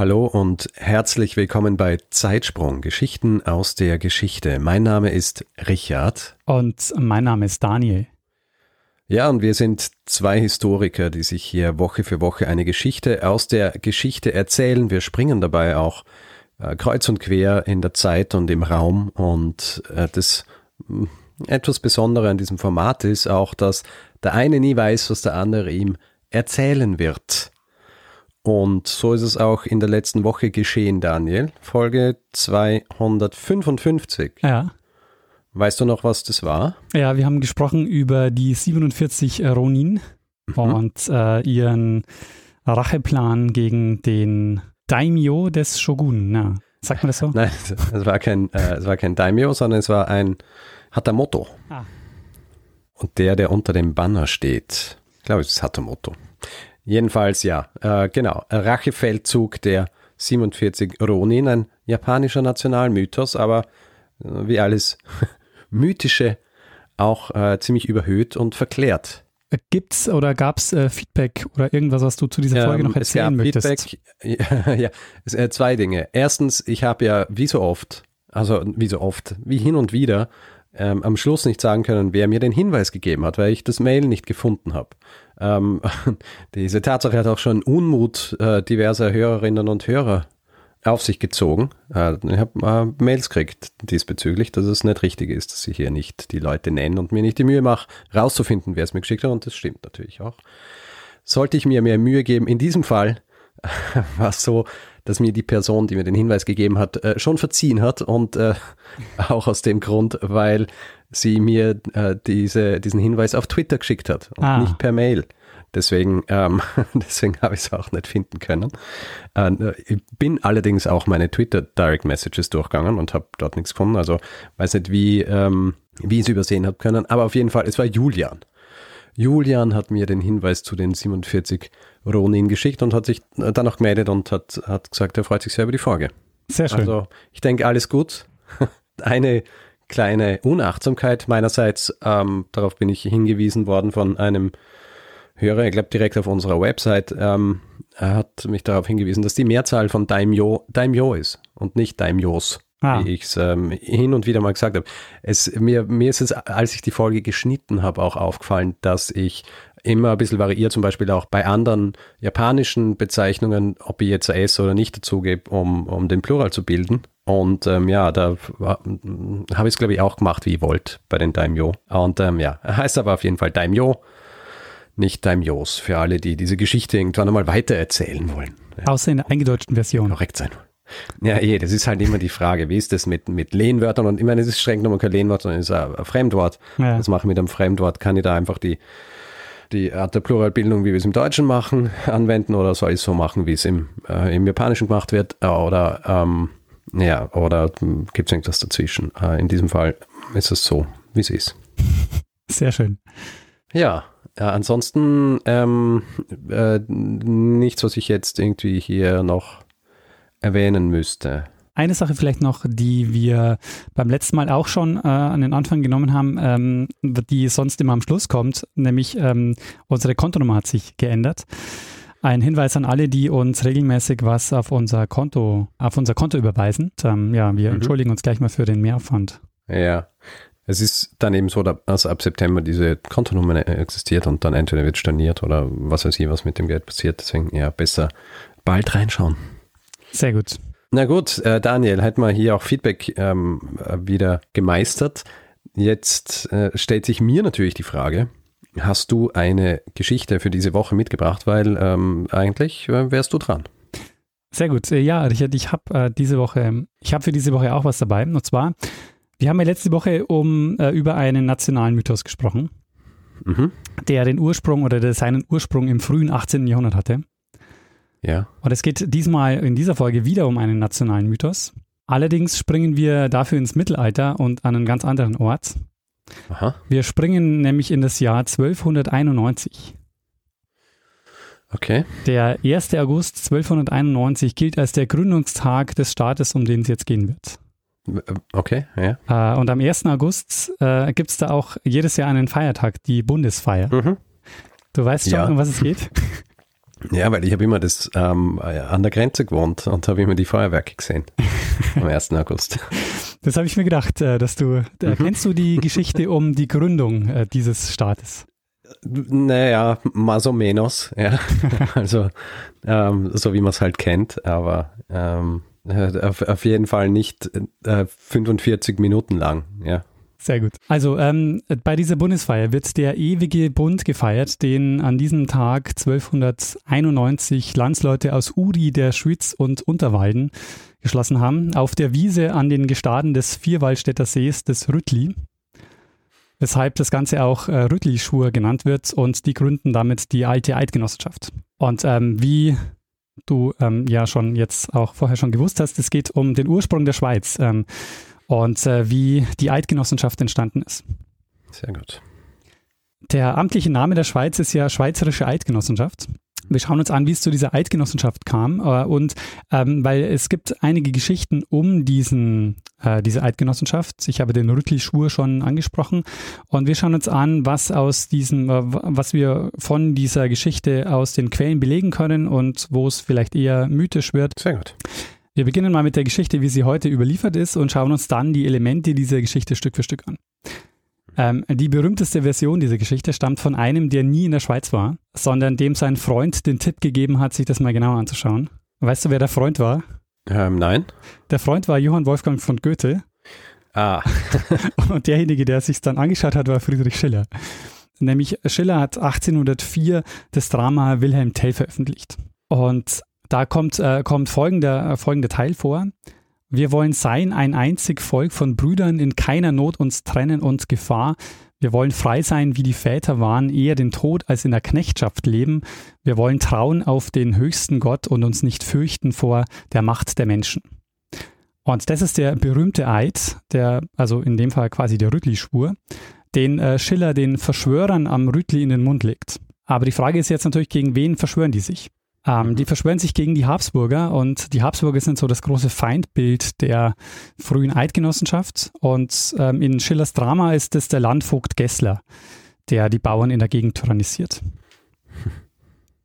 Hallo und herzlich willkommen bei Zeitsprung, Geschichten aus der Geschichte. Mein Name ist Richard. Und mein Name ist Daniel. Ja, und wir sind zwei Historiker, die sich hier Woche für Woche eine Geschichte aus der Geschichte erzählen. Wir springen dabei auch äh, kreuz und quer in der Zeit und im Raum. Und äh, das mh, etwas Besondere an diesem Format ist auch, dass der eine nie weiß, was der andere ihm erzählen wird. Und so ist es auch in der letzten Woche geschehen, Daniel. Folge 255. Ja. Weißt du noch, was das war? Ja, wir haben gesprochen über die 47 Ronin Mhm. und äh, ihren Racheplan gegen den Daimyo des Shogun. Ja. Sagt man das so? Nein, es war kein, äh, es war kein Daimyo, sondern es war ein Hatamoto. Ah. Und der, der unter dem Banner steht, ich glaube, es ist Hatamoto. Jedenfalls, ja, äh, genau, Rachefeldzug der 47 Ronin, ein japanischer Nationalmythos, aber äh, wie alles Mythische auch äh, ziemlich überhöht und verklärt. Gibt's oder gab's äh, Feedback oder irgendwas, was du zu dieser Folge noch Ähm, es gab erzählen möchtest? Feedback. Ja, ja, es, äh, zwei Dinge. Erstens, ich habe ja wie so oft, also wie so oft, wie hin und wieder, ähm, am Schluss nicht sagen können, wer mir den Hinweis gegeben hat, weil ich das Mail nicht gefunden habe. Ähm, diese Tatsache hat auch schon Unmut äh, diverser Hörerinnen und Hörer auf sich gezogen. Äh, ich habe äh, Mails gekriegt diesbezüglich, dass es nicht richtig ist, dass ich hier nicht die Leute nenne und mir nicht die Mühe mache, rauszufinden, wer es mir geschickt hat. Und das stimmt natürlich auch. Sollte ich mir mehr Mühe geben, in diesem Fall war es so, dass mir die Person, die mir den Hinweis gegeben hat, äh, schon verziehen hat und äh, auch aus dem Grund, weil sie mir äh, diese, diesen Hinweis auf Twitter geschickt hat und Ah. nicht per Mail. Deswegen, ähm, deswegen habe ich es auch nicht finden können. Äh, ich bin allerdings auch meine Twitter Direct Messages durchgegangen und habe dort nichts gefunden. Also weiß nicht, wie, ähm, wie ich es übersehen habe können. Aber auf jeden Fall, es war Julian. Julian hat mir den Hinweis zu den 47 Ronin geschickt und hat sich dann noch gemeldet und hat, hat gesagt, er freut sich sehr über die Folge. Sehr schön. Also ich denke, alles gut. Eine kleine Unachtsamkeit meinerseits, ähm, darauf bin ich hingewiesen worden von einem Hörer, ich glaube direkt auf unserer Website, ähm, er hat mich darauf hingewiesen, dass die Mehrzahl von Daimyo Daimyo ist und nicht Daimyos, Ah. wie ich es ähm, hin und wieder mal gesagt habe. Es, mir, mir ist es, als ich die Folge geschnitten habe, auch aufgefallen, dass ich immer ein bisschen variiere, zum Beispiel auch bei anderen japanischen Bezeichnungen, ob ich jetzt S oder nicht dazugebe, um, um den Plural zu bilden. Und ähm, ja, da habe ich es, glaube ich, auch gemacht, wie ihr wollt, bei den Daimyo. Und ähm, ja, heißt aber auf jeden Fall Daimyo, nicht Daimyos, für alle, die diese Geschichte irgendwann einmal weitererzählen wollen. Ja, Außer in der eingedeutschten Version. korrekt sein. Ja, eh, das ist halt immer die Frage, wie ist das mit, mit Lehnwörtern? Und ich meine, es ist streng genommen kein Lehnwort, sondern es ist ein, Fremdwort. Ja. Was mache ich mit einem Fremdwort? Kann ich da einfach die, die Art der Pluralbildung, wie wir es im Deutschen machen, anwenden oder soll ich es so machen, wie es im, äh, im Japanischen gemacht wird? Äh, Oder, ähm, ja, oder gibt es irgendwas dazwischen? Äh, in diesem Fall ist es so, wie es ist. Sehr schön. Ja, äh, ansonsten ähm, äh, nichts, was ich jetzt irgendwie hier noch erwähnen müsste. Eine Sache vielleicht noch, die wir beim letzten Mal auch schon äh, an den Anfang genommen haben, ähm, die sonst immer am Schluss kommt, nämlich ähm, unsere Kontonummer hat sich geändert. Ein Hinweis an alle, die uns regelmäßig was auf unser Konto, auf unser Konto überweisen. Und, ähm, ja, wir Mhm. entschuldigen uns gleich mal für den Mehraufwand. Ja, es ist dann eben so, dass ab September diese Kontonummer existiert und dann entweder wird storniert oder was weiß ich, was mit dem Geld passiert. Deswegen ja, besser bald reinschauen. Sehr gut. Na gut, äh, Daniel, hat mal hier auch Feedback ähm, äh, wieder gemeistert. Jetzt äh, stellt sich mir natürlich die Frage, hast du eine Geschichte für diese Woche mitgebracht? Weil ähm, eigentlich äh, wärst du dran. Sehr gut. Äh, Ja, Richard, ich habe äh, diese Woche, ich habe für diese Woche auch was dabei. Und zwar, wir haben ja letzte Woche um, äh, über einen nationalen Mythos gesprochen, Mhm. der den Ursprung oder der seinen Ursprung im frühen 18. Jahrhundert hatte. Ja. Und es geht diesmal in dieser Folge wieder um einen nationalen Mythos. Allerdings springen wir dafür ins Mittelalter und an einen ganz anderen Ort. Aha. Wir springen nämlich in das Jahr 1291. Okay. Der 1. August 1291 gilt als der Gründungstag des Staates, um den es jetzt gehen wird. Okay, ja. Äh, und am 1. August äh, gibt es da auch jedes Jahr einen Feiertag, die Bundesfeier. Mhm. Du weißt schon, Ja. um was es geht? Ja, weil ich habe immer das ähm, an der Grenze gewohnt und habe immer die Feuerwerke gesehen. am 1. August. Das habe ich mir gedacht, äh, dass du, äh, Mhm. kennst du die Geschichte um die Gründung äh, dieses Staates? Naja, más o menos, ja. also ähm, so wie man es halt kennt, aber ähm, äh, auf, auf jeden Fall nicht äh, 45 Minuten lang, ja. Sehr gut. Also ähm, bei dieser Bundesfeier wird der ewige Bund gefeiert, den an diesem Tag 1291 Landsleute aus Uri, der Schwyz und Unterwalden geschlossen haben, auf der Wiese an den Gestaden des Vierwaldstätter Sees des Rüttli, weshalb das Ganze auch äh, Rüttli-Schwur genannt wird und die gründen damit die alte Eidgenossenschaft. Und ähm, wie du ähm, ja schon jetzt auch vorher schon gewusst hast, es geht um den Ursprung der Schweiz. Ähm, und äh, wie die Eidgenossenschaft entstanden ist. Sehr gut. Der amtliche Name der Schweiz ist ja Schweizerische Eidgenossenschaft. Wir schauen uns an, wie es zu dieser Eidgenossenschaft kam. Äh, und ähm, weil es gibt einige Geschichten um diesen, äh, diese Eidgenossenschaft. Ich habe den Rüttli-Schwur schon angesprochen. Und wir schauen uns an, was aus diesem, äh, was wir von dieser Geschichte aus den Quellen belegen können und wo es vielleicht eher mythisch wird. Sehr gut. Wir beginnen mal mit der Geschichte, wie sie heute überliefert ist und schauen uns dann die Elemente dieser Geschichte Stück für Stück an. Ähm, die berühmteste Version dieser Geschichte stammt von einem, der nie in der Schweiz war, sondern dem sein Freund den Tipp gegeben hat, sich das mal genauer anzuschauen. Weißt du, wer der Freund war? Ähm, nein? Der Freund war Johann Wolfgang von Goethe Ah, und derjenige, der es sich dann angeschaut hat, war Friedrich Schiller. Nämlich Schiller hat 1804 das Drama Wilhelm Tell veröffentlicht. Und da kommt, äh, kommt folgender, äh, folgender Teil vor. Wir wollen sein ein einzig Volk von Brüdern, in keiner Not uns trennen und Gefahr. Wir wollen frei sein, wie die Väter waren, eher den Tod als in der Knechtschaft leben. Wir wollen trauen auf den höchsten Gott und uns nicht fürchten vor der Macht der Menschen. Und das ist der berühmte Eid, der, also in dem Fall quasi der Rüttli-Schwur, den äh, Schiller den Verschwörern am Rüttli in den Mund legt. Aber die Frage ist jetzt natürlich, gegen wen verschwören die sich? Ähm, die verschwören sich gegen die Habsburger und die Habsburger sind so das große Feindbild der frühen Eidgenossenschaft. Und ähm, in Schillers Drama ist es der Landvogt Gessler, der die Bauern in der Gegend tyrannisiert.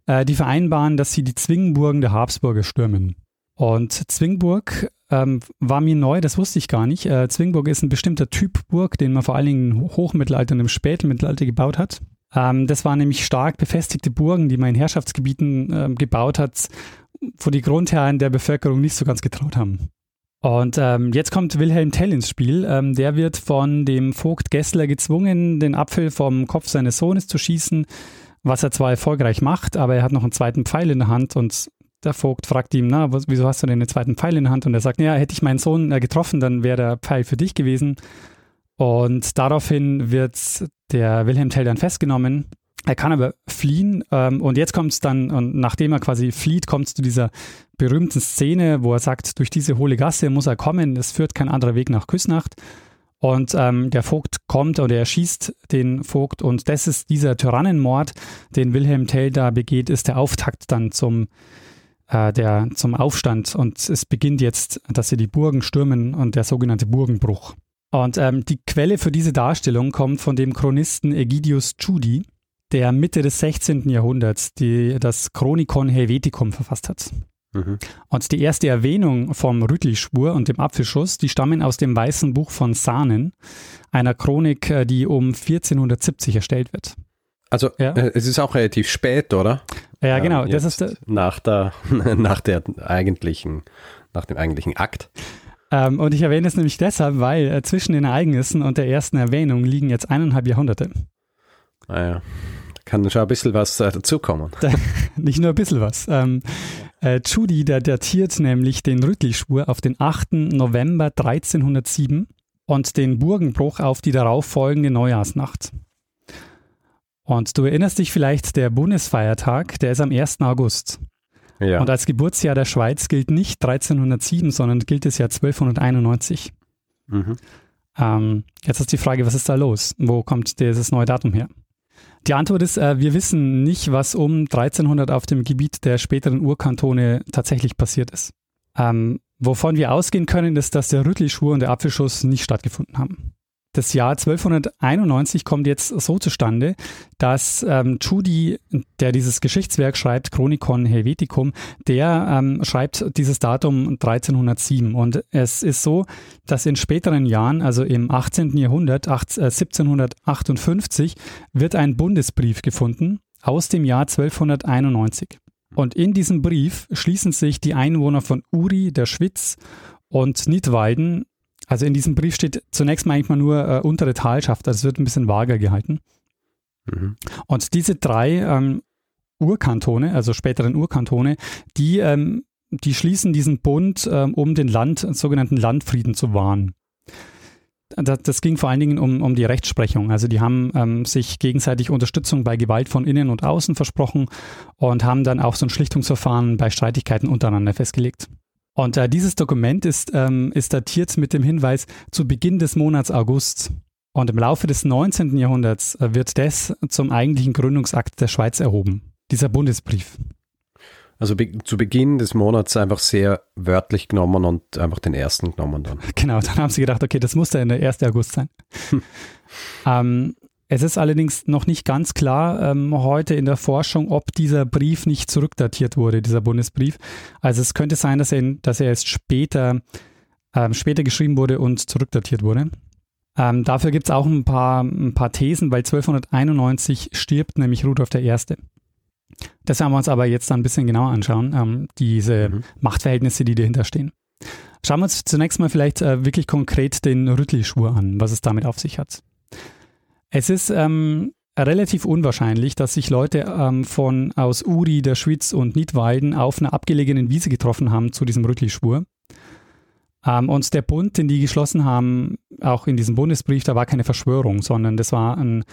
Äh, die vereinbaren, dass sie die Zwingenburgen der Habsburger stürmen. Und Zwingburg ähm, war mir neu, das wusste ich gar nicht. Äh, Zwingburg ist ein bestimmter Typ Burg, den man vor allen Dingen im Hochmittelalter und im Spätmittelalter gebaut hat. Ähm, das waren nämlich stark befestigte Burgen, die man in Herrschaftsgebieten ähm, gebaut hat, wo die Grundherren der Bevölkerung nicht so ganz getraut haben. Und ähm, jetzt kommt Wilhelm Tell ins Spiel. Ähm, der wird von dem Vogt Gessler gezwungen, den Apfel vom Kopf seines Sohnes zu schießen, was er zwar erfolgreich macht, aber er hat noch einen zweiten Pfeil in der Hand und der Vogt fragt ihm, na, wieso hast du denn einen zweiten Pfeil in der Hand? Und er sagt, ja, hätte ich meinen Sohn äh, getroffen, dann wäre der Pfeil für dich gewesen. Und daraufhin wird der Wilhelm Tell dann festgenommen. Er kann aber fliehen ähm, und jetzt kommt es dann, und nachdem er quasi flieht, kommt es zu dieser berühmten Szene, wo er sagt, durch diese hohle Gasse muss er kommen, es führt kein anderer Weg nach Küsnacht. Und ähm, der Vogt kommt oder er schießt den Vogt und das ist dieser Tyrannenmord, den Wilhelm Tell da begeht, ist der Auftakt dann zum, äh, der, zum Aufstand und es beginnt jetzt, dass sie die Burgen stürmen und der sogenannte Burgenbruch. Und ähm, die Quelle für diese Darstellung kommt von dem Chronisten Egidius Tschudi, der Mitte des 16. Jahrhunderts die, das Chronikon Helveticum verfasst hat. Mhm. Und die erste Erwähnung vom Rüttli-Schwur und dem Apfelschuss, die stammen aus dem Weißen Buch von Sahnen, einer Chronik, äh, die um 1470 erstellt wird. Also Ja. äh, es ist auch relativ spät, oder? Ja, genau, das jetzt ist der, nach der nach der eigentlichen nach dem eigentlichen Akt. Ähm, und ich erwähne es nämlich deshalb, weil äh, zwischen den Ereignissen und der ersten Erwähnung liegen jetzt eineinhalb Jahrhunderte. Naja, da kann schon ein bisschen was äh, dazukommen. Nicht nur ein bisschen was. Ähm, äh, Tschudi, der datiert nämlich den Rüttli-Schwur auf den 8. November 1307 und den Burgenbruch auf die darauffolgende Neujahrsnacht. Und du erinnerst dich vielleicht, der Bundesfeiertag, der ist am 1. August. Ja. Und als Geburtsjahr der Schweiz gilt nicht 1307, sondern gilt das Jahr 1291. Mhm. Ähm, jetzt ist die Frage, was ist da los? Wo kommt dieses neue Datum her? Die Antwort ist, äh, wir wissen nicht, was um 1300 auf dem Gebiet der späteren Urkantone tatsächlich passiert ist. Ähm, wovon wir ausgehen können, ist, dass der Rüttli-Schwur und der Apfelschuss nicht stattgefunden haben. Das Jahr 1291 kommt jetzt so zustande, dass ähm, Tschudi, der dieses Geschichtswerk schreibt, Chronicon Helveticum, der ähm, schreibt dieses Datum 1307. Und es ist so, dass in späteren Jahren, also im 18. Jahrhundert, 8, äh, 1758, wird ein Bundesbrief gefunden aus dem Jahr 1291. Und in diesem Brief schließen sich die Einwohner von Uri, der Schwitz und Nidwalden also in diesem Brief steht zunächst mal eigentlich mal nur äh, untere Talschaft, also es wird ein bisschen vager gehalten. Mhm. Und diese drei ähm, Urkantone, also späteren Urkantone, die, ähm, die schließen diesen Bund, ähm, um den Land, sogenannten Landfrieden zu wahren. Das, das ging vor allen Dingen um, um die Rechtsprechung. Also die haben ähm, sich gegenseitig Unterstützung bei Gewalt von innen und außen versprochen und haben dann auch so ein Schlichtungsverfahren bei Streitigkeiten untereinander festgelegt. Und äh, dieses Dokument ist, ähm, ist datiert mit dem Hinweis zu Beginn des Monats August. Und im Laufe des 19. Jahrhunderts äh, wird das zum eigentlichen Gründungsakt der Schweiz erhoben, dieser Bundesbrief. Also be zu Beginn des Monats einfach sehr wörtlich genommen und einfach den ersten genommen dann. Genau, dann haben sie gedacht, okay, das muss dann der 1. August sein. ähm, es ist allerdings noch nicht ganz klar ähm, heute in der Forschung, ob dieser Brief nicht zurückdatiert wurde, dieser Bundesbrief. Also es könnte sein, dass er, dass er erst später, ähm, später geschrieben wurde und zurückdatiert wurde. Ähm, dafür gibt es auch ein paar, ein paar Thesen, weil 1291 stirbt nämlich Rudolf I. Das werden wir uns aber jetzt dann ein bisschen genauer anschauen, ähm, diese Mhm. Machtverhältnisse, die dahinter stehen. Schauen wir uns zunächst mal vielleicht äh, wirklich konkret den Rüttli-Schwur an, was es damit auf sich hat. Es ist ähm, relativ unwahrscheinlich, dass sich Leute ähm, von aus Uri, der Schwitz und Nidwalden auf einer abgelegenen Wiese getroffen haben zu diesem Rüttli-Schwur. Ähm, und der Bund, den die geschlossen haben, auch in diesem Bundesbrief, da war keine Verschwörung, sondern das war ein,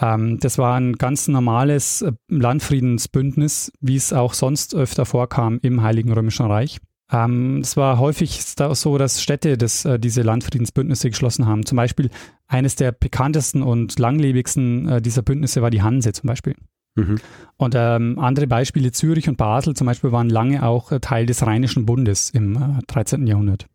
ähm, das war ein ganz normales äh, Landfriedensbündnis, wie es auch sonst öfter vorkam im Heiligen Römischen Reich. Ähm, es war häufig so, dass Städte das, äh, diese Landfriedensbündnisse geschlossen haben. Zum Beispiel eines der bekanntesten und langlebigsten äh, dieser Bündnisse war die Hanse zum Beispiel. Mhm. Und ähm, andere Beispiele, Zürich und Basel zum Beispiel, waren lange auch äh, Teil des Rheinischen Bundes im äh, 13. Jahrhundert.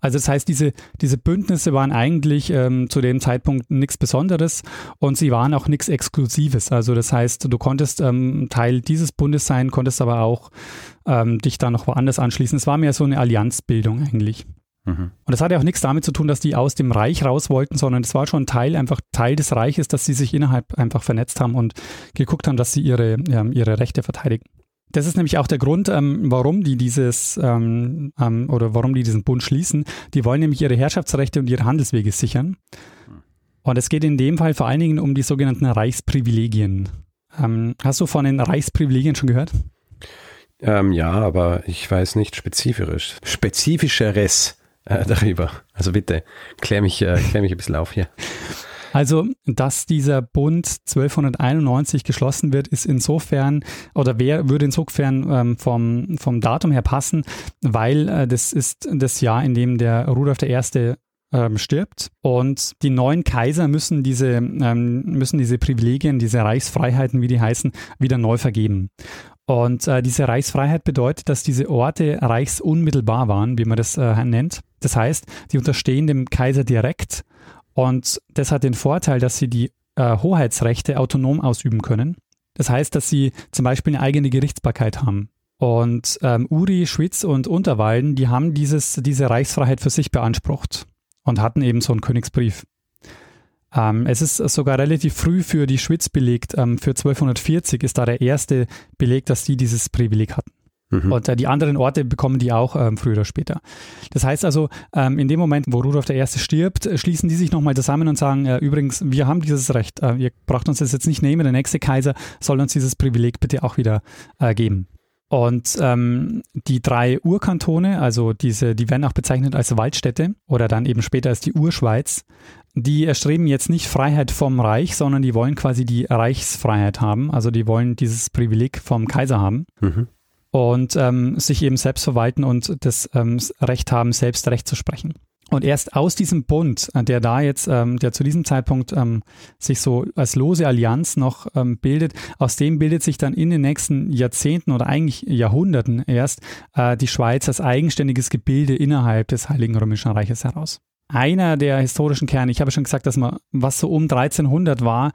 Also das heißt, diese, diese Bündnisse waren eigentlich ähm, zu dem Zeitpunkt nichts Besonderes und sie waren auch nichts Exklusives. Also das heißt, du konntest ähm, Teil dieses Bundes sein, konntest aber auch ähm, dich da noch woanders anschließen. Es war mehr so eine Allianzbildung eigentlich. Mhm. Und das hatte auch nichts damit zu tun, dass die aus dem Reich raus wollten, sondern es war schon Teil, einfach Teil des Reiches, dass sie sich innerhalb einfach vernetzt haben und geguckt haben, dass sie ihre, ähm, ihre Rechte verteidigen. Das ist nämlich auch der Grund, ähm, warum die dieses ähm, ähm, oder warum die diesen Bund schließen. Die wollen nämlich ihre Herrschaftsrechte und ihre Handelswege sichern. Und es geht in dem Fall vor allen Dingen um die sogenannten Reichsprivilegien. Ähm, hast du von den Reichsprivilegien schon gehört? Ähm, ja, aber ich weiß nicht spezifisch. Spezifischeres äh, darüber. Also bitte, klär mich, äh, klär mich ein bisschen auf hier. Also, dass dieser Bund 1291 geschlossen wird, ist insofern oder wer würde insofern ähm, vom, vom Datum her passen, weil äh, das ist das Jahr, in dem der Rudolf I. Ähm, stirbt und die neuen Kaiser müssen diese, ähm, müssen diese Privilegien, diese Reichsfreiheiten, wie die heißen, wieder neu vergeben. Und äh, diese Reichsfreiheit bedeutet, dass diese Orte reichsunmittelbar waren, wie man das äh, nennt. Das heißt, die unterstehen dem Kaiser direkt und das hat den Vorteil, dass sie die äh, Hoheitsrechte autonom ausüben können. Das heißt, dass sie zum Beispiel eine eigene Gerichtsbarkeit haben. Und ähm, Uri, Schwitz und Unterwalden, die haben dieses, diese Reichsfreiheit für sich beansprucht und hatten eben so einen Königsbrief. Ähm, es ist sogar relativ früh für die Schwitz belegt. Ähm, für 1240 ist da der erste Beleg, dass die dieses Privileg hatten. Mhm. Und äh, die anderen Orte bekommen die auch ähm, früher oder später. Das heißt also, ähm, in dem Moment, wo Rudolf I. stirbt, äh, schließen die sich nochmal zusammen und sagen, äh, übrigens, wir haben dieses Recht, äh, ihr braucht uns das jetzt nicht nehmen, der nächste Kaiser soll uns dieses Privileg bitte auch wieder äh, geben. Und ähm, die drei Urkantone, also diese, die werden auch bezeichnet als Waldstädte oder dann eben später als die Urschweiz, die erstreben jetzt nicht Freiheit vom Reich, sondern die wollen quasi die Reichsfreiheit haben. Also die wollen dieses Privileg vom Kaiser haben. Mhm. Und ähm, sich eben selbst verwalten und das ähm, Recht haben, selbst Recht zu sprechen. Und erst aus diesem Bund, äh, der da jetzt, ähm, der zu diesem Zeitpunkt ähm, sich so als lose Allianz noch ähm, bildet, aus dem bildet sich dann in den nächsten Jahrzehnten oder eigentlich Jahrhunderten erst äh, die Schweiz als eigenständiges Gebilde innerhalb des Heiligen Römischen Reiches heraus. Einer der historischen Kerne, ich habe schon gesagt, dass man, was so um 1300 war,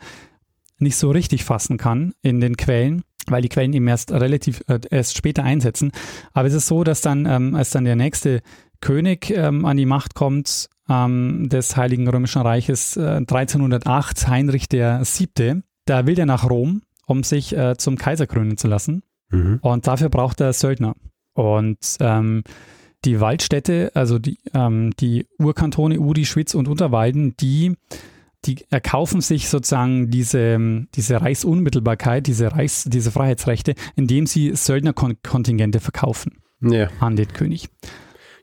nicht so richtig fassen kann in den Quellen weil die Quellen eben erst relativ äh, erst später einsetzen. Aber es ist so, dass dann, ähm, als dann der nächste König ähm, an die Macht kommt ähm, des Heiligen Römischen Reiches äh, 1308, Heinrich VII., da will er nach Rom, um sich äh, zum Kaiser krönen zu lassen. Mhm. Und dafür braucht er Söldner. Und ähm, die Waldstädte, also die, ähm, die Urkantone Uri, Schwitz und Unterwalden, die, die erkaufen sich sozusagen diese, diese Reichsunmittelbarkeit, diese, Reichs-, diese Freiheitsrechte, indem sie Söldnerkontingente verkaufen ja. an den König.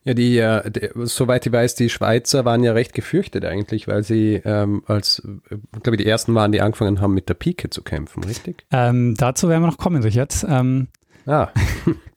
Ja, die, äh, die, soweit ich weiß, die Schweizer waren ja recht gefürchtet eigentlich, weil sie ähm, als, äh, glaube ich, die ersten waren, die angefangen haben, mit der Pike zu kämpfen, richtig? Ähm, dazu werden wir noch kommen, Richard. Ähm, ah.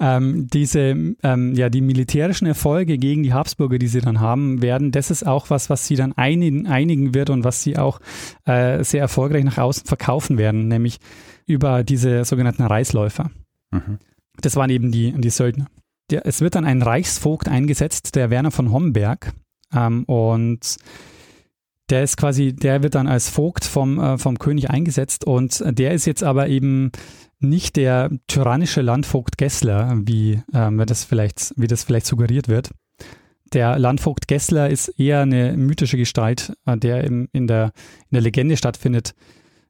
ähm, diese, ähm, ja, die militärischen Erfolge gegen die Habsburger, die sie dann haben werden, das ist auch was, was sie dann einigen, einigen wird und was sie auch äh, sehr erfolgreich nach außen verkaufen werden, nämlich über diese sogenannten Reisläufer. Mhm. Das waren eben die, die Söldner der, es wird dann ein Reichsvogt eingesetzt, der Werner von Homberg. Ähm, und der ist quasi, der wird dann als Vogt vom, äh, vom König eingesetzt und der ist jetzt aber eben nicht der tyrannische Landvogt Gessler, wie, ähm, das vielleicht, wie das vielleicht suggeriert wird. Der Landvogt Gessler ist eher eine mythische Gestalt, äh, der im, in, der, in der Legende stattfindet,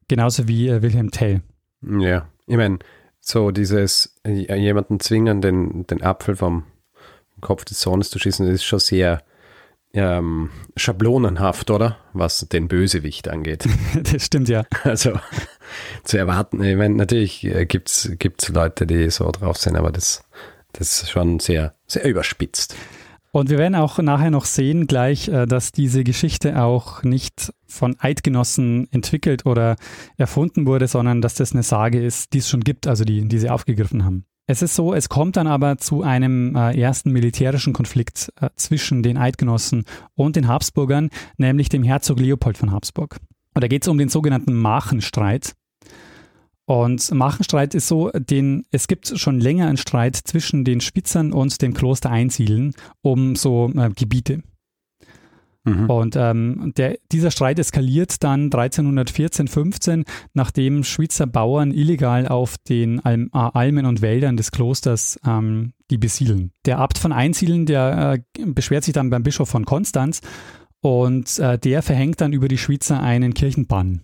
genauso wie äh, Wilhelm Tell. Ja, ich meine, so dieses äh, jemanden zwingen, den, den Apfel vom Kopf des Sohnes zu schießen, das ist schon sehr ähm, schablonenhaft, oder? Was den Bösewicht angeht. das stimmt, ja. Also zu erwarten, ich meine, natürlich äh, gibt es Leute, die so drauf sind, aber das, das ist schon sehr, sehr überspitzt. Und wir werden auch nachher noch sehen gleich, äh, dass diese Geschichte auch nicht von Eidgenossen entwickelt oder erfunden wurde, sondern dass das eine Sage ist, die es schon gibt, also die, die sie aufgegriffen haben. Es ist so, es kommt dann aber zu einem äh, ersten militärischen Konflikt zwischen den Eidgenossen und den Habsburgern, nämlich dem Herzog Leopold von Habsburg. Und da geht es um den sogenannten Machenstreit. Und Machenstreit ist so, den, es gibt schon länger einen Streit zwischen den Spitzern und dem Kloster Einsiedeln um so äh, Gebiete. Mhm. Und ähm, der, dieser Streit eskaliert dann 1314, 15, nachdem Schweizer Bauern illegal auf den Alm, äh, Almen und Wäldern des Klosters ähm, die besiedeln. Der Abt von Einsiedeln, der äh, beschwert sich dann beim Bischof von Konstanz und äh, der verhängt dann über die Schweizer einen Kirchenbann.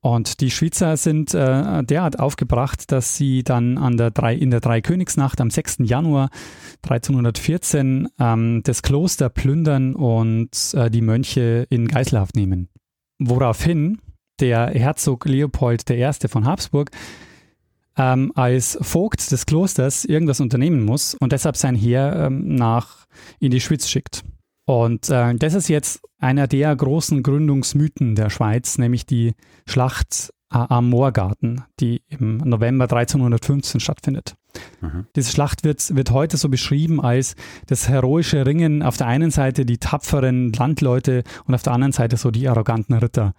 Und die Schweizer sind äh, derart aufgebracht, dass sie dann an der drei, in der Dreikönigsnacht am 6. Januar 1314 ähm, das Kloster plündern und äh, die Mönche in Geiselhaft nehmen. Woraufhin der Herzog Leopold I. von Habsburg ähm, als Vogt des Klosters irgendwas unternehmen muss und deshalb sein Heer ähm, nach in die Schweiz schickt. Und äh, das ist jetzt einer der großen Gründungsmythen der Schweiz, nämlich die Schlacht am Moorgarten, die im November 1315 stattfindet. Mhm. Diese Schlacht wird, wird heute so beschrieben als das heroische Ringen auf der einen Seite die tapferen Landleute und auf der anderen Seite so die arroganten Ritter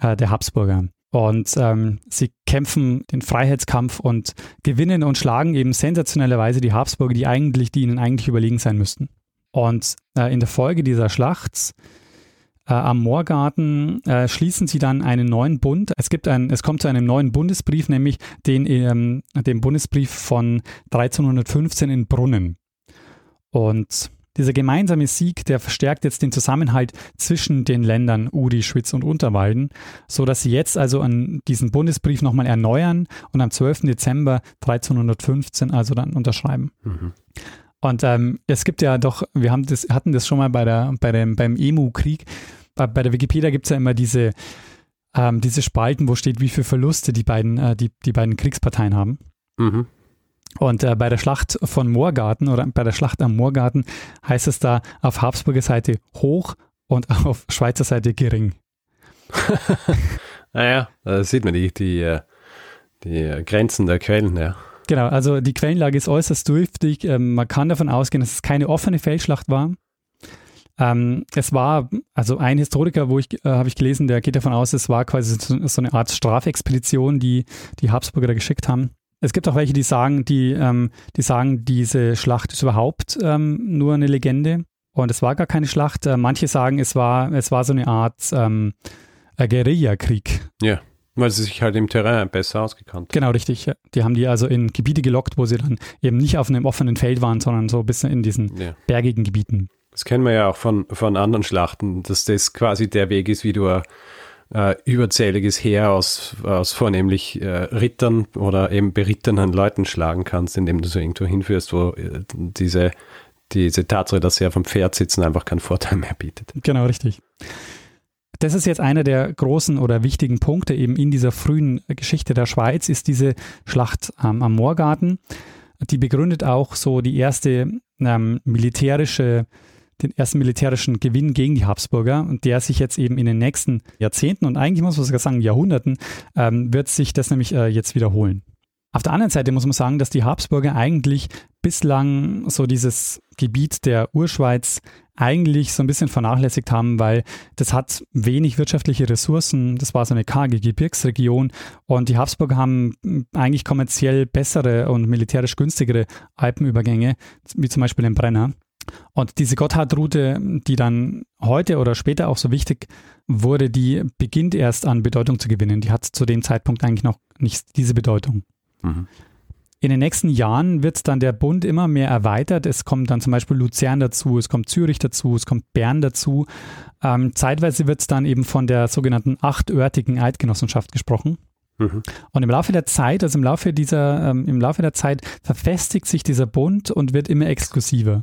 äh, der Habsburger. Und ähm, sie kämpfen den Freiheitskampf und gewinnen und schlagen eben sensationellerweise die Habsburger, die eigentlich, die ihnen eigentlich überlegen sein müssten. Und äh, in der Folge dieser Schlacht äh, am Moorgarten äh, schließen sie dann einen neuen Bund. Es gibt ein, es kommt zu einem neuen Bundesbrief, nämlich den, ähm, den Bundesbrief von 1315 in Brunnen. Und dieser gemeinsame Sieg, der verstärkt jetzt den Zusammenhalt zwischen den Ländern Uri, Schwitz und Unterwalden, so dass sie jetzt also an diesen Bundesbrief nochmal erneuern und am 12. Dezember 1315 also dann unterschreiben. Mhm. Und ähm, es gibt ja doch, wir haben das, hatten das schon mal bei der, bei dem, beim Emu-Krieg. Bei, bei, der Wikipedia gibt es ja immer diese, ähm, diese Spalten, wo steht, wie viele Verluste die beiden, äh, die, die beiden Kriegsparteien haben. Mhm. Und äh, bei der Schlacht von Moorgarten oder bei der Schlacht am Moorgarten heißt es da auf Habsburger Seite hoch und auf Schweizer Seite gering. naja, da sieht man die, die, äh, die Grenzen der Quellen, ja. Genau, also die Quellenlage ist äußerst dürftig. Ähm, man kann davon ausgehen, dass es keine offene Feldschlacht war. Ähm, es war, also ein Historiker, wo ich, äh, habe ich gelesen, der geht davon aus, es war quasi so, so, eine Art Strafexpedition, die die Habsburger da geschickt haben. Es gibt auch welche, die sagen, die, ähm, die sagen, diese Schlacht ist überhaupt ähm, nur eine Legende und es war gar keine Schlacht. Äh, manche sagen, es war, es war so eine Art ähm, Guerillakrieg. Ja. Weil sie sich halt im Terrain besser ausgekannt Genau, richtig. Ja. Die haben die also in Gebiete gelockt, wo sie dann eben nicht auf einem offenen Feld waren, sondern so ein bisschen in diesen ja. bergigen Gebieten. Das kennen wir ja auch von, von anderen Schlachten, dass das quasi der Weg ist, wie du ein äh, überzähliges Heer aus, aus vornehmlich äh, Rittern oder eben berittenen Leuten schlagen kannst, indem du so irgendwo hinführst, wo äh, diese, diese Tatsache, dass sie auf dem Pferd sitzen, einfach keinen Vorteil mehr bietet. Genau, richtig. Das ist jetzt einer der großen oder wichtigen Punkte eben in dieser frühen Geschichte der Schweiz, ist diese Schlacht ähm, am Moorgarten. Die begründet auch so die erste ähm, militärische den ersten militärischen Gewinn gegen die Habsburger und der sich jetzt eben in den nächsten Jahrzehnten und eigentlich muss man sogar sagen Jahrhunderten, ähm, wird sich das nämlich äh, jetzt wiederholen. Auf der anderen Seite muss man sagen, dass die Habsburger eigentlich bislang so dieses Gebiet der Urschweiz eigentlich so ein bisschen vernachlässigt haben, weil das hat wenig wirtschaftliche Ressourcen. Das war so eine karge Gebirgsregion und die Habsburger haben eigentlich kommerziell bessere und militärisch günstigere Alpenübergänge, wie zum Beispiel den Brenner. Und diese Gotthardroute, die dann heute oder später auch so wichtig wurde, die beginnt erst an Bedeutung zu gewinnen. Die hat zu dem Zeitpunkt eigentlich noch nicht diese Bedeutung. Mhm. In den nächsten Jahren wird dann der Bund immer mehr erweitert. Es kommt dann zum Beispiel Luzern dazu, es kommt Zürich dazu, es kommt Bern dazu. Ähm, zeitweise wird es dann eben von der sogenannten achtörtigen Eidgenossenschaft gesprochen. Mhm. Und im Laufe der Zeit, also im Laufe dieser, ähm, im Laufe der Zeit verfestigt sich dieser Bund und wird immer exklusiver.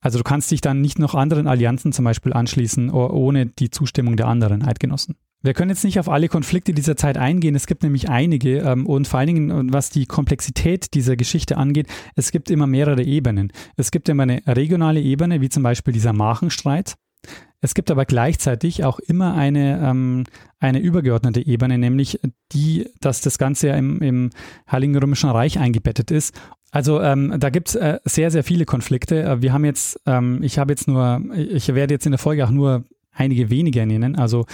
Also du kannst dich dann nicht noch anderen Allianzen zum Beispiel anschließen, ohne die Zustimmung der anderen Eidgenossen. Wir können jetzt nicht auf alle Konflikte dieser Zeit eingehen. Es gibt nämlich einige ähm, und vor allen Dingen, was die Komplexität dieser Geschichte angeht, es gibt immer mehrere Ebenen. Es gibt immer eine regionale Ebene, wie zum Beispiel dieser Machenstreit. Es gibt aber gleichzeitig auch immer eine, ähm, eine übergeordnete Ebene, nämlich die, dass das Ganze im, im Heiligen Römischen Reich eingebettet ist also ähm, da gibt es äh, sehr, sehr viele Konflikte. Äh, wir haben jetzt, ähm, ich habe jetzt nur, ich werde jetzt in der Folge auch nur einige wenige nennen. Also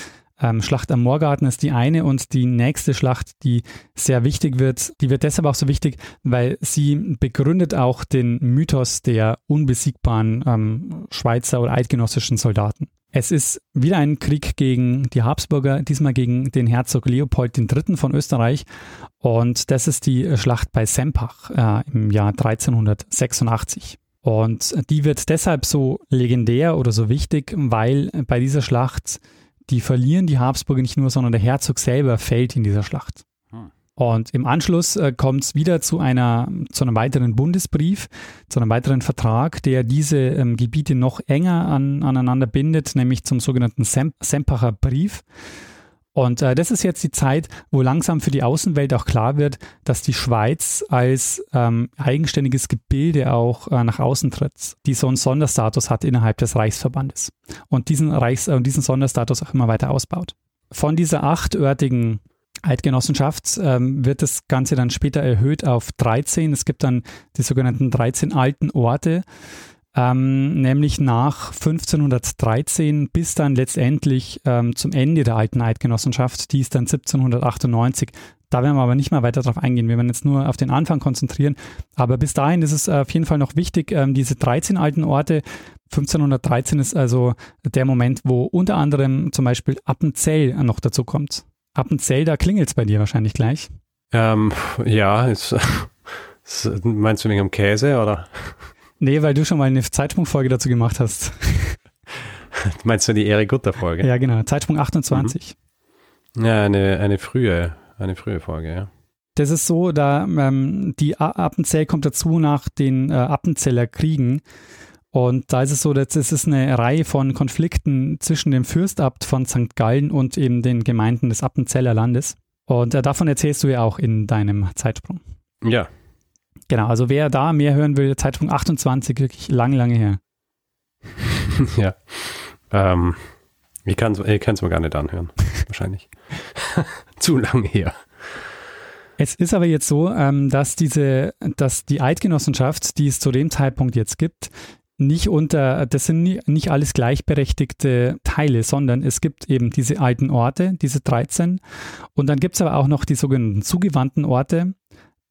ähm, Schlacht am Moorgarten ist die eine und die nächste Schlacht, die sehr wichtig wird, die wird deshalb auch so wichtig, weil sie begründet auch den Mythos der unbesiegbaren ähm, Schweizer oder eidgenössischen Soldaten. Es ist wieder ein Krieg gegen die Habsburger, diesmal gegen den Herzog Leopold III. von Österreich. Und das ist die Schlacht bei Sempach äh, im Jahr 1386. Und die wird deshalb so legendär oder so wichtig, weil bei dieser Schlacht, die verlieren die Habsburger nicht nur, sondern der Herzog selber fällt in dieser Schlacht. Und im Anschluss äh, kommt es wieder zu, einer, zu einem weiteren Bundesbrief, zu einem weiteren Vertrag, der diese ähm, Gebiete noch enger an, aneinander bindet, nämlich zum sogenannten Sem Sempacher Brief. Und äh, das ist jetzt die Zeit, wo langsam für die Außenwelt auch klar wird, dass die Schweiz als ähm, eigenständiges Gebilde auch äh, nach außen tritt, die so einen Sonderstatus hat innerhalb des Reichsverbandes und diesen, Reichs äh, diesen Sonderstatus auch immer weiter ausbaut. Von dieser achtörtigen Eidgenossenschaft ähm, wird das Ganze dann später erhöht auf 13. Es gibt dann die sogenannten 13 alten Orte, ähm, nämlich nach 1513 bis dann letztendlich ähm, zum Ende der alten Eidgenossenschaft, die ist dann 1798. Da werden wir aber nicht mehr weiter darauf eingehen. Wir werden jetzt nur auf den Anfang konzentrieren. Aber bis dahin ist es auf jeden Fall noch wichtig, ähm, diese 13 alten Orte. 1513 ist also der Moment, wo unter anderem zum Beispiel Appenzell noch dazu kommt. Appenzell, da klingelt es bei dir wahrscheinlich gleich. Ähm, ja, ist, ist, meinst du wegen dem Käse oder? Nee, weil du schon mal eine Zeitsprungfolge dazu gemacht hast. meinst du die Erik Gutter Folge? Ja, genau, Zeitsprung 28. Mhm. Ja, eine, eine frühe, eine frühe Folge, ja. Das ist so, da ähm, die Appenzell kommt dazu nach den äh, Appenzeller Kriegen. Und da ist es so, dass es ist eine Reihe von Konflikten zwischen dem Fürstabt von St. Gallen und eben den Gemeinden des Appenzeller Landes. Und äh, davon erzählst du ja auch in deinem Zeitsprung. Ja. Genau, also wer da mehr hören will, Zeitsprung 28, wirklich lange, lange her. ja. Ähm, ich kann es mir gar nicht anhören, wahrscheinlich. Zu lange her. Es ist aber jetzt so, ähm, dass diese, dass die Eidgenossenschaft, die es zu dem Zeitpunkt jetzt gibt, nicht unter, das sind nie, nicht alles gleichberechtigte Teile, sondern es gibt eben diese alten Orte, diese 13. Und dann gibt es aber auch noch die sogenannten zugewandten Orte,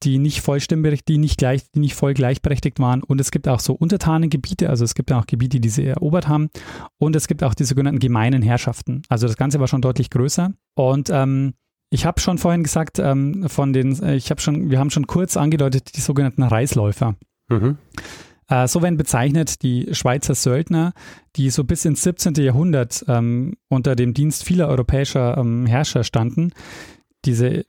die nicht vollständig, die nicht gleich, die nicht voll gleichberechtigt waren. Und es gibt auch so Untertanengebiete, also es gibt auch Gebiete, die sie erobert haben. Und es gibt auch die sogenannten gemeinen Herrschaften. Also das Ganze war schon deutlich größer. Und ähm, ich habe schon vorhin gesagt, ähm, von den, äh, ich habe schon, wir haben schon kurz angedeutet, die sogenannten Reisläufer. Mhm. Äh, so werden bezeichnet die Schweizer Söldner, die so bis ins 17. Jahrhundert ähm, unter dem Dienst vieler europäischer ähm, Herrscher standen. Diese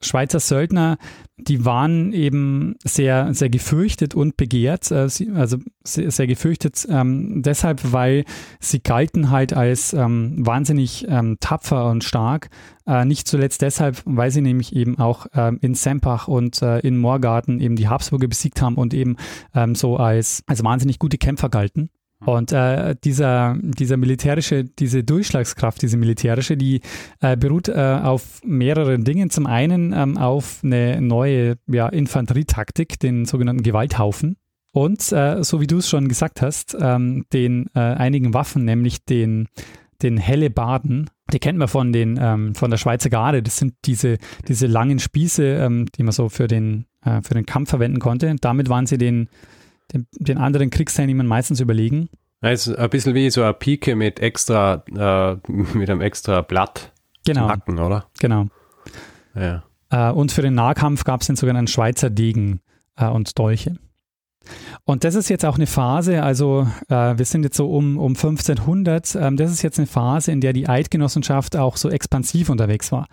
Schweizer Söldner, die waren eben sehr, sehr gefürchtet und begehrt, äh, also sehr, sehr gefürchtet ähm, deshalb, weil sie galten halt als ähm, wahnsinnig ähm, tapfer und stark. Äh, nicht zuletzt deshalb, weil sie nämlich eben auch ähm, in Sempach und äh, in Moorgarten eben die Habsburger besiegt haben und eben ähm, so als, als wahnsinnig gute Kämpfer galten. Hm. Und äh, dieser, dieser militärische, diese Durchschlagskraft, diese militärische, die äh, beruht äh, auf mehreren Dingen. Zum einen ähm, auf eine neue ja, Infanterietaktik, den sogenannten Gewalthaufen. Und äh, so wie du es schon gesagt hast, ähm, den äh, einigen Waffen, nämlich den, den Hellebarden, die kennt man von, den, ähm, von der Schweizer Garde. Das sind diese, diese langen Spieße, ähm, die man so für den, äh, für den Kampf verwenden konnte. Damit waren sie den den, den anderen Kriegsteilnehmern meistens überlegen. Es ist ein bisschen wie so eine Pike mit extra, äh, mit einem extra Blatt genau. Hacken, oder? Genau. Ja. Äh, und für den Nahkampf gab es den sogenannten Schweizer Degen äh, und Dolche. Und das ist jetzt auch eine Phase, also äh, wir sind jetzt so um, um 1500, ähm, das ist jetzt eine Phase, in der die Eidgenossenschaft auch so expansiv unterwegs war.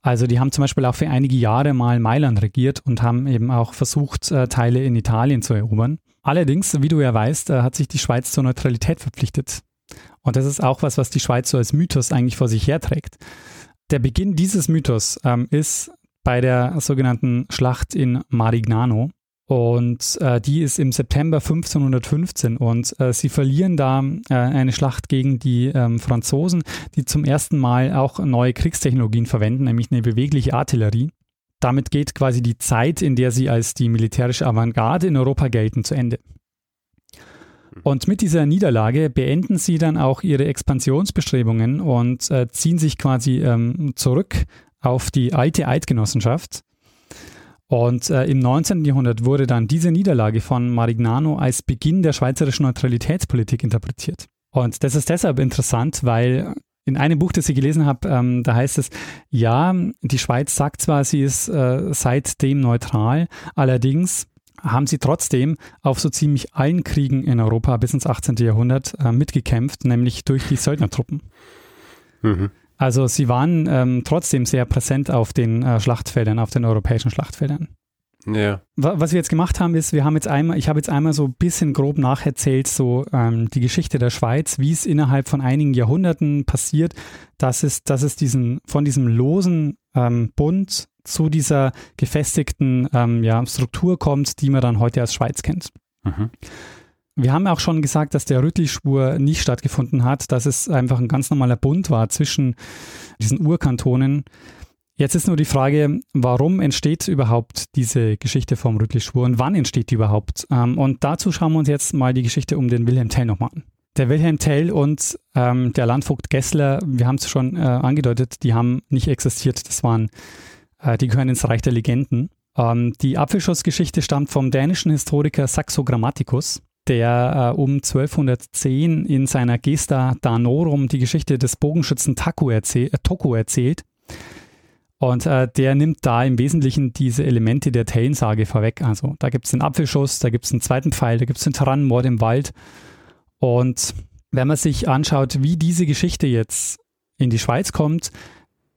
Also die haben zum Beispiel auch für einige Jahre mal Mailand regiert und haben eben auch versucht, äh, Teile in Italien zu erobern. Allerdings, wie du ja weißt, äh, hat sich die Schweiz zur Neutralität verpflichtet. Und das ist auch was, was die Schweiz so als Mythos eigentlich vor sich herträgt. Der Beginn dieses Mythos ähm, ist bei der sogenannten Schlacht in Marignano. Und äh, die ist im September 1515 und äh, sie verlieren da äh, eine Schlacht gegen die ähm, Franzosen, die zum ersten Mal auch neue Kriegstechnologien verwenden, nämlich eine bewegliche Artillerie. Damit geht quasi die Zeit, in der sie als die militärische Avantgarde in Europa gelten, zu Ende. Und mit dieser Niederlage beenden sie dann auch ihre Expansionsbestrebungen und äh, ziehen sich quasi ähm, zurück auf die alte Eidgenossenschaft. Und äh, im 19. Jahrhundert wurde dann diese Niederlage von Marignano als Beginn der schweizerischen Neutralitätspolitik interpretiert. Und das ist deshalb interessant, weil in einem Buch, das ich gelesen habe, ähm, da heißt es, ja, die Schweiz sagt zwar, sie ist äh, seitdem neutral, allerdings haben sie trotzdem auf so ziemlich allen Kriegen in Europa bis ins 18. Jahrhundert äh, mitgekämpft, nämlich durch die Söldnertruppen. Mhm. Also sie waren ähm, trotzdem sehr präsent auf den äh, Schlachtfeldern, auf den europäischen Schlachtfeldern. Ja. Was wir jetzt gemacht haben, ist, wir haben jetzt einmal, ich habe jetzt einmal so ein bisschen grob nacherzählt, so ähm, die Geschichte der Schweiz, wie es innerhalb von einigen Jahrhunderten passiert, dass es, dass es diesen, von diesem losen ähm, Bund zu dieser gefestigten ähm, ja, Struktur kommt, die man dann heute als Schweiz kennt. Mhm. Wir haben auch schon gesagt, dass der Rüttli-Schwur nicht stattgefunden hat, dass es einfach ein ganz normaler Bund war zwischen diesen Urkantonen. Jetzt ist nur die Frage, warum entsteht überhaupt diese Geschichte vom Rüttli-Schwur und wann entsteht die überhaupt? Ähm, und dazu schauen wir uns jetzt mal die Geschichte um den Wilhelm Tell nochmal an. Der Wilhelm Tell und ähm, der Landvogt Gessler, wir haben es schon äh, angedeutet, die haben nicht existiert. Das waren, äh, die gehören ins Reich der Legenden. Ähm, die Apfelschussgeschichte stammt vom dänischen Historiker Saxo Grammaticus der äh, um 1210 in seiner Gesta Danorum die Geschichte des Bogenschützen Taku erzähl äh, Toku erzählt. Und äh, der nimmt da im Wesentlichen diese Elemente der Tellensage vorweg. Also da gibt es den Apfelschuss, da gibt es einen zweiten Pfeil, da gibt es den Tyrannenmord im Wald. Und wenn man sich anschaut, wie diese Geschichte jetzt in die Schweiz kommt,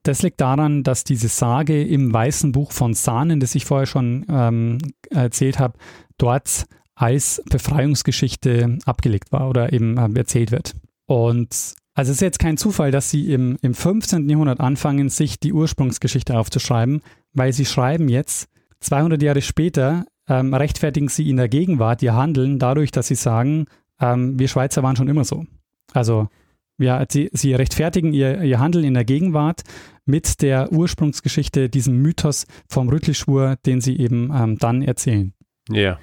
das liegt daran, dass diese Sage im Weißen Buch von Sahnen, das ich vorher schon ähm, erzählt habe, dort als Befreiungsgeschichte abgelegt war oder eben äh, erzählt wird. Und also es ist jetzt kein Zufall, dass sie im, im 15. Jahrhundert anfangen, sich die Ursprungsgeschichte aufzuschreiben, weil sie schreiben jetzt, 200 Jahre später, ähm, rechtfertigen sie in der Gegenwart ihr Handeln dadurch, dass sie sagen, ähm, wir Schweizer waren schon immer so. Also ja, sie, sie rechtfertigen ihr, ihr Handeln in der Gegenwart mit der Ursprungsgeschichte, diesem Mythos vom Rüttelschwur, den sie eben ähm, dann erzählen. Ja. Yeah.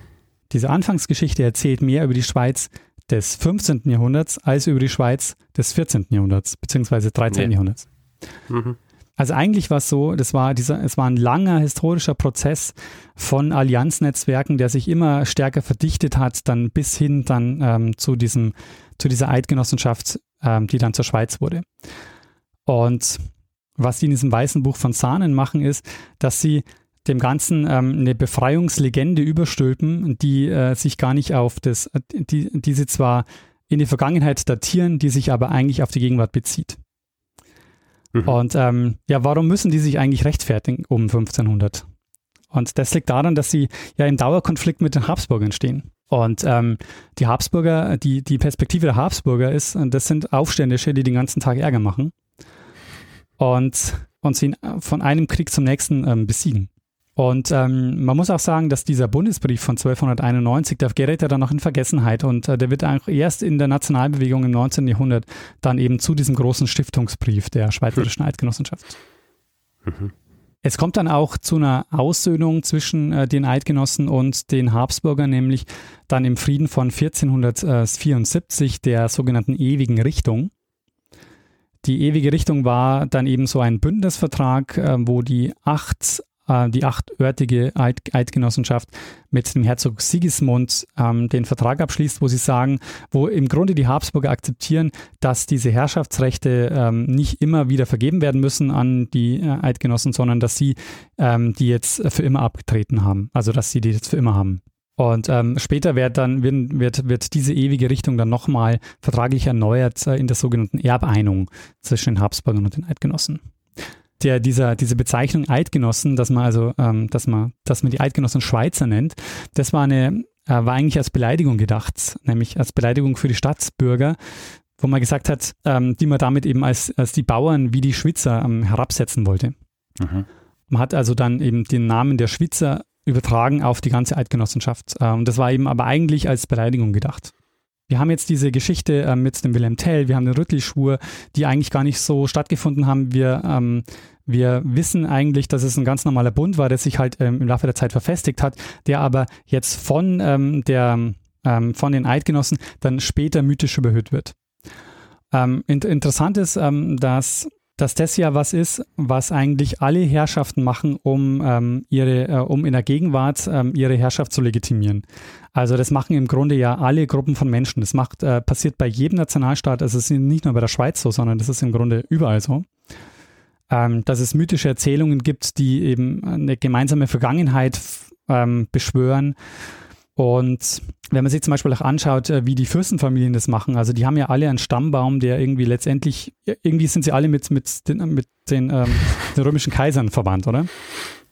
Diese Anfangsgeschichte erzählt mehr über die Schweiz des 15. Jahrhunderts als über die Schweiz des 14. Jahrhunderts, beziehungsweise 13. Yeah. Jahrhunderts. Mhm. Also eigentlich war es so, das war dieser, es war ein langer historischer Prozess von Allianznetzwerken, der sich immer stärker verdichtet hat, dann bis hin dann ähm, zu diesem, zu dieser Eidgenossenschaft, ähm, die dann zur Schweiz wurde. Und was sie in diesem weißen Buch von Sahnen machen, ist, dass sie dem Ganzen ähm, eine Befreiungslegende überstülpen, die äh, sich gar nicht auf das, die, die sie zwar in die Vergangenheit datieren, die sich aber eigentlich auf die Gegenwart bezieht. Mhm. Und ähm, ja, warum müssen die sich eigentlich rechtfertigen um 1500? Und das liegt daran, dass sie ja im Dauerkonflikt mit den Habsburgern stehen. Und ähm, die Habsburger, die, die Perspektive der Habsburger ist, das sind Aufständische, die den ganzen Tag Ärger machen und, und sie von einem Krieg zum nächsten ähm, besiegen. Und ähm, man muss auch sagen, dass dieser Bundesbrief von 1291, der gerät ja dann noch in Vergessenheit und äh, der wird auch erst in der Nationalbewegung im 19. Jahrhundert dann eben zu diesem großen Stiftungsbrief der Schweizerischen Eidgenossenschaft. Mhm. Es kommt dann auch zu einer Aussöhnung zwischen äh, den Eidgenossen und den Habsburgern, nämlich dann im Frieden von 1474, der sogenannten ewigen Richtung. Die ewige Richtung war dann eben so ein Bündnisvertrag, äh, wo die acht die achtörtige Eid Eidgenossenschaft mit dem Herzog Sigismund ähm, den Vertrag abschließt, wo sie sagen, wo im Grunde die Habsburger akzeptieren, dass diese Herrschaftsrechte ähm, nicht immer wieder vergeben werden müssen an die äh, Eidgenossen, sondern dass sie ähm, die jetzt für immer abgetreten haben. Also dass sie die jetzt für immer haben. Und ähm, später wird dann wird, wird diese ewige Richtung dann nochmal vertraglich erneuert äh, in der sogenannten Erbeinung zwischen den Habsburgern und den Eidgenossen der, dieser, diese Bezeichnung Eidgenossen, dass man also, ähm, dass man, dass man die Eidgenossen Schweizer nennt, das war eine, äh, war eigentlich als Beleidigung gedacht, nämlich als Beleidigung für die Staatsbürger, wo man gesagt hat, ähm, die man damit eben als, als die Bauern wie die Schwitzer ähm, herabsetzen wollte. Mhm. Man hat also dann eben den Namen der Schwitzer übertragen auf die ganze Eidgenossenschaft. Äh, und das war eben aber eigentlich als Beleidigung gedacht. Wir haben jetzt diese Geschichte äh, mit dem Wilhelm Tell, wir haben den Rüttelschwur, die eigentlich gar nicht so stattgefunden haben. Wir, ähm, wir wissen eigentlich, dass es ein ganz normaler Bund war, der sich halt ähm, im Laufe der Zeit verfestigt hat, der aber jetzt von, ähm, der, ähm, von den Eidgenossen dann später mythisch überhöht wird. Ähm, interessant ist, ähm, dass dass das ja was ist, was eigentlich alle Herrschaften machen, um ähm, ihre, äh, um in der Gegenwart ähm, ihre Herrschaft zu legitimieren. Also das machen im Grunde ja alle Gruppen von Menschen. Das macht, äh, passiert bei jedem Nationalstaat, es ist nicht nur bei der Schweiz so, sondern das ist im Grunde überall so. Ähm, dass es mythische Erzählungen gibt, die eben eine gemeinsame Vergangenheit ähm, beschwören und wenn man sich zum Beispiel auch anschaut, äh, wie die Fürstenfamilien das machen, also die haben ja alle einen Stammbaum, der irgendwie letztendlich, irgendwie sind sie alle mit, mit den, mit den, ähm, den römischen Kaisern verwandt, oder?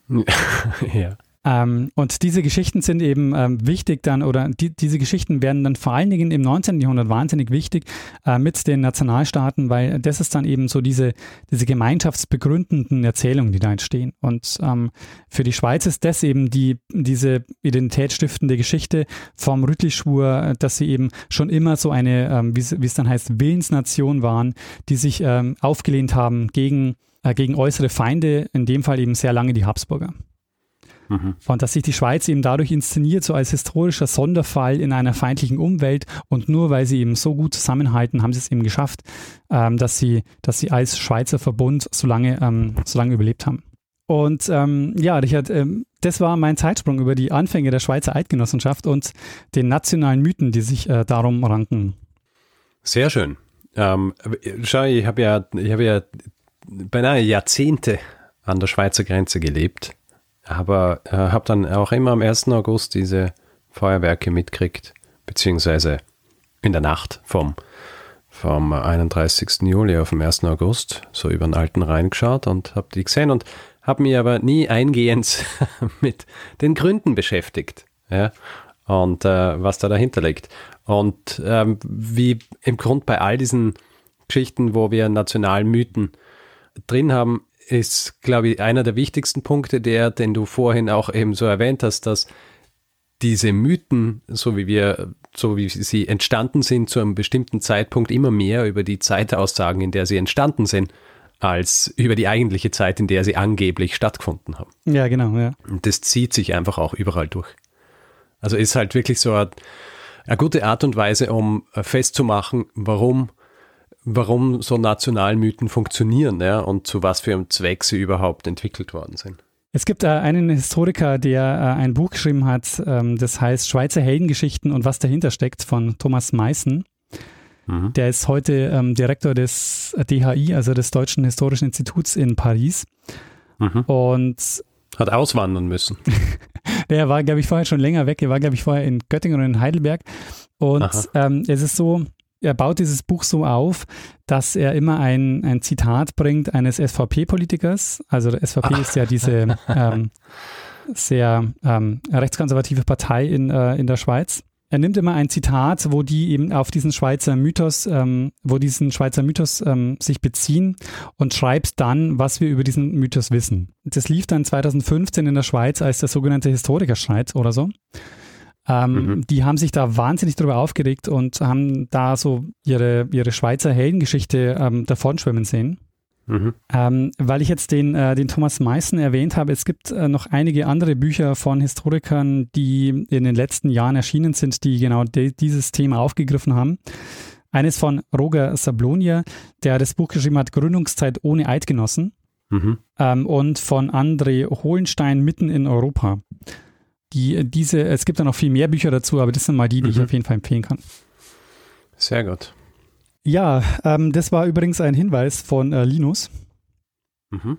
ja. Ähm, und diese Geschichten sind eben ähm, wichtig dann, oder die, diese Geschichten werden dann vor allen Dingen im 19. Jahrhundert wahnsinnig wichtig äh, mit den Nationalstaaten, weil das ist dann eben so diese, diese gemeinschaftsbegründenden Erzählungen, die da entstehen. Und ähm, für die Schweiz ist das eben die, diese identitätsstiftende Geschichte vom Rüttelschwur, dass sie eben schon immer so eine, ähm, wie es dann heißt, Willensnation waren, die sich ähm, aufgelehnt haben gegen, äh, gegen äußere Feinde, in dem Fall eben sehr lange die Habsburger. Mhm. Und dass sich die Schweiz eben dadurch inszeniert, so als historischer Sonderfall in einer feindlichen Umwelt. Und nur weil sie eben so gut zusammenhalten, haben sie es eben geschafft, ähm, dass, sie, dass sie als Schweizer Verbund so lange, ähm, so lange überlebt haben. Und ähm, ja, Richard, ähm, das war mein Zeitsprung über die Anfänge der Schweizer Eidgenossenschaft und den nationalen Mythen, die sich äh, darum ranken. Sehr schön. Ähm, schau, ich habe ja, ich habe ja beinahe Jahrzehnte an der Schweizer Grenze gelebt aber äh, habe dann auch immer am 1. August diese Feuerwerke mitkriegt, beziehungsweise in der Nacht vom, vom 31. Juli auf den 1. August so über den alten Rhein geschaut und habe die gesehen und habe mich aber nie eingehend mit den Gründen beschäftigt. Ja? Und äh, was da dahinter liegt. Und ähm, wie im Grund bei all diesen Geschichten, wo wir Nationalmythen drin haben, ist, glaube ich, einer der wichtigsten Punkte, der, den du vorhin auch eben so erwähnt hast, dass diese Mythen, so wie wir, so wie sie entstanden sind, zu einem bestimmten Zeitpunkt immer mehr über die Zeit aussagen, in der sie entstanden sind, als über die eigentliche Zeit, in der sie angeblich stattgefunden haben. Ja, genau, ja. Und das zieht sich einfach auch überall durch. Also ist halt wirklich so eine, eine gute Art und Weise, um festzumachen, warum, warum so Nationalmythen funktionieren ja, und zu was für einem Zweck sie überhaupt entwickelt worden sind. Es gibt äh, einen Historiker, der äh, ein Buch geschrieben hat, ähm, das heißt Schweizer Heldengeschichten und was dahinter steckt von Thomas Meissen. Mhm. Der ist heute ähm, Direktor des DHI, also des Deutschen Historischen Instituts in Paris. Mhm. Und hat auswandern müssen. der war, glaube ich, vorher schon länger weg. Er war, glaube ich, vorher in Göttingen und in Heidelberg. Und ähm, es ist so, er baut dieses Buch so auf, dass er immer ein, ein Zitat bringt eines SVP-Politikers. Also der SVP Ach. ist ja diese ähm, sehr ähm, rechtskonservative Partei in, äh, in der Schweiz. Er nimmt immer ein Zitat, wo die eben auf diesen Schweizer Mythos, ähm, wo diesen Schweizer Mythos ähm, sich beziehen und schreibt dann, was wir über diesen Mythos wissen. Das lief dann 2015 in der Schweiz als der sogenannte Historikerstreit oder so. Ähm, mhm. Die haben sich da wahnsinnig drüber aufgeregt und haben da so ihre, ihre Schweizer Heldengeschichte ähm, davonschwimmen sehen. Mhm. Ähm, weil ich jetzt den, äh, den Thomas Meissen erwähnt habe, es gibt äh, noch einige andere Bücher von Historikern, die in den letzten Jahren erschienen sind, die genau dieses Thema aufgegriffen haben. Eines von Roger Sablonia, der das Buch geschrieben hat, Gründungszeit ohne Eidgenossen. Mhm. Ähm, und von André Hohenstein mitten in Europa. Die, diese, es gibt da noch viel mehr Bücher dazu, aber das sind mal die, die mhm. ich auf jeden Fall empfehlen kann. Sehr gut. Ja, ähm, das war übrigens ein Hinweis von äh, Linus. Mhm.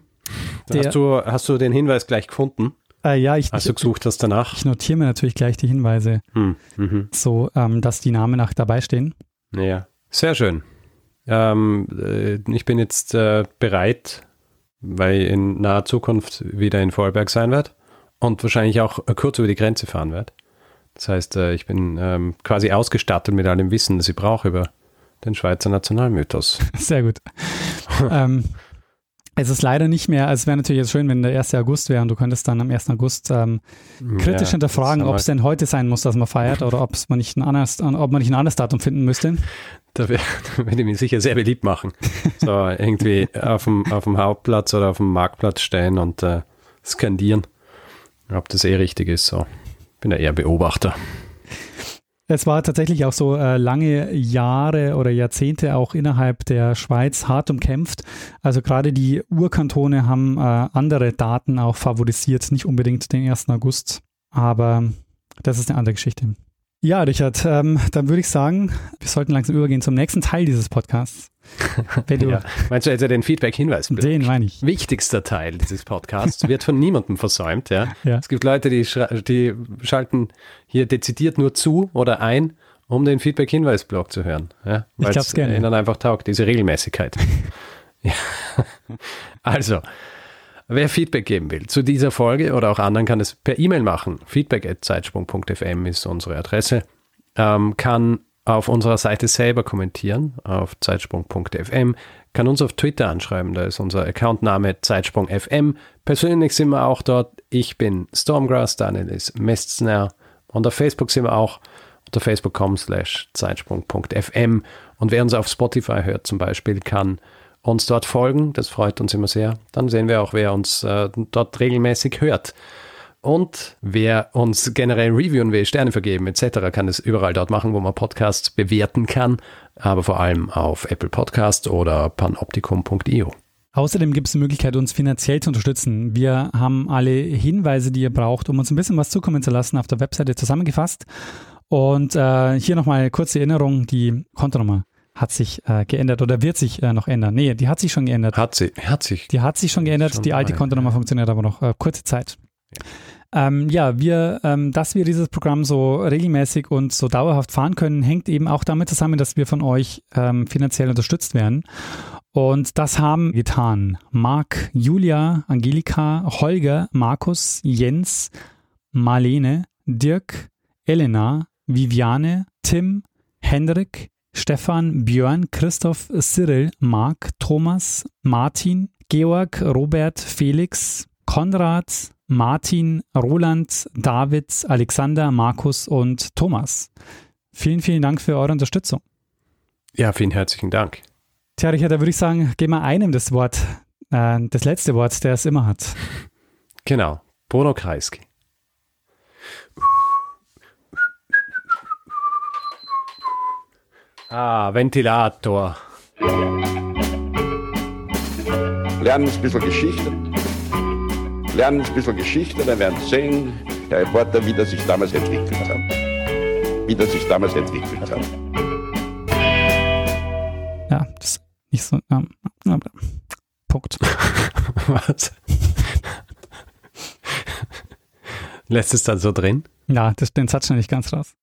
Der, hast, du, hast du den Hinweis gleich gefunden? Äh, ja, ich, Hast du gesucht hast danach? Ich notiere mir natürlich gleich die Hinweise, hm, mhm. so ähm, dass die Namen nach dabei stehen. Ja, sehr schön. Ähm, äh, ich bin jetzt äh, bereit, weil in naher Zukunft wieder in Vorarlberg sein werde und wahrscheinlich auch kurz über die Grenze fahren werde. Das heißt, äh, ich bin ähm, quasi ausgestattet mit allem Wissen, das ich brauche über den Schweizer Nationalmythos. Sehr gut. ähm, es ist leider nicht mehr, also es wäre natürlich jetzt schön, wenn der 1. August wäre und du könntest dann am 1. August ähm, kritisch ja, hinterfragen, ob es denn heute sein muss, dass man feiert oder ob man nicht ein anderes, ob man nicht ein anderes Datum finden müsste. Da würde ich mich sicher sehr beliebt machen. So irgendwie auf dem, auf dem Hauptplatz oder auf dem Marktplatz stehen und äh, skandieren. Ob das eh richtig ist, so. Bin ja eher Beobachter. Es war tatsächlich auch so äh, lange Jahre oder Jahrzehnte auch innerhalb der Schweiz hart umkämpft. Also gerade die Urkantone haben äh, andere Daten auch favorisiert, nicht unbedingt den 1. August. Aber das ist eine andere Geschichte. Ja, Richard, ähm, dann würde ich sagen, wir sollten langsam übergehen zum nächsten Teil dieses Podcasts. Ja. Meinst du also den Feedback-Hinweis? Den meine ich. Wichtigster Teil dieses Podcasts wird von niemandem versäumt. Ja? ja. Es gibt Leute, die, die schalten hier dezidiert nur zu oder ein, um den Feedback-Hinweis-Blog zu hören. Ja? Weil es ihnen ja. einfach taugt, diese Regelmäßigkeit. ja. Also, wer Feedback geben will zu dieser Folge oder auch anderen, kann es per E-Mail machen. Feedback.zeitsprung.fm ist unsere Adresse. Ähm, kann auf unserer Seite selber kommentieren, auf zeitsprung.fm, kann uns auf Twitter anschreiben, da ist unser Accountname zeitsprung.fm. Persönlich sind wir auch dort. Ich bin Stormgrass, Daniel ist Mestzner und auf Facebook sind wir auch unter facebook.com slash zeitsprung.fm und wer uns auf Spotify hört zum Beispiel, kann uns dort folgen, das freut uns immer sehr. Dann sehen wir auch, wer uns äh, dort regelmäßig hört. Und wer uns generell reviewen will, Sterne vergeben etc., kann es überall dort machen, wo man Podcasts bewerten kann, aber vor allem auf Apple Podcast oder panoptikum.io. Außerdem gibt es die Möglichkeit, uns finanziell zu unterstützen. Wir haben alle Hinweise, die ihr braucht, um uns ein bisschen was zukommen zu lassen, auf der Webseite zusammengefasst. Und äh, hier nochmal kurze Erinnerung, die Kontonummer hat sich äh, geändert oder wird sich äh, noch ändern. Nee, die hat sich schon geändert. Hat sie, hat sich. Die hat sich schon geändert. Schon die alte Kontonummer funktioniert aber noch äh, kurze Zeit. Ja. Ähm, ja, wir, ähm, dass wir dieses Programm so regelmäßig und so dauerhaft fahren können, hängt eben auch damit zusammen, dass wir von euch ähm, finanziell unterstützt werden. Und das haben getan Marc, Julia, Angelika, Holger, Markus, Jens, Marlene, Dirk, Elena, Viviane, Tim, Hendrik, Stefan, Björn, Christoph, Cyril, Marc, Thomas, Martin, Georg, Robert, Felix, Konrad, Martin, Roland, David, Alexander, Markus und Thomas. Vielen, vielen Dank für eure Unterstützung. Ja, vielen herzlichen Dank. Tja, Richard, da würde ich sagen, geben wir einem das Wort, äh, das letzte Wort, der es immer hat. Genau, Bruno Kreisky. Ah, Ventilator. Lernen ein bisschen Geschichte. Lernen ein bisschen Geschichte, dann werden sehen, der Reporter, wie das sich damals entwickelt hat. Wie das sich damals entwickelt hat. Ja, das ist nicht so. Ähm, Punkt. Was? Lässt es dann so drin? Ja, das, den Satz nicht ganz raus.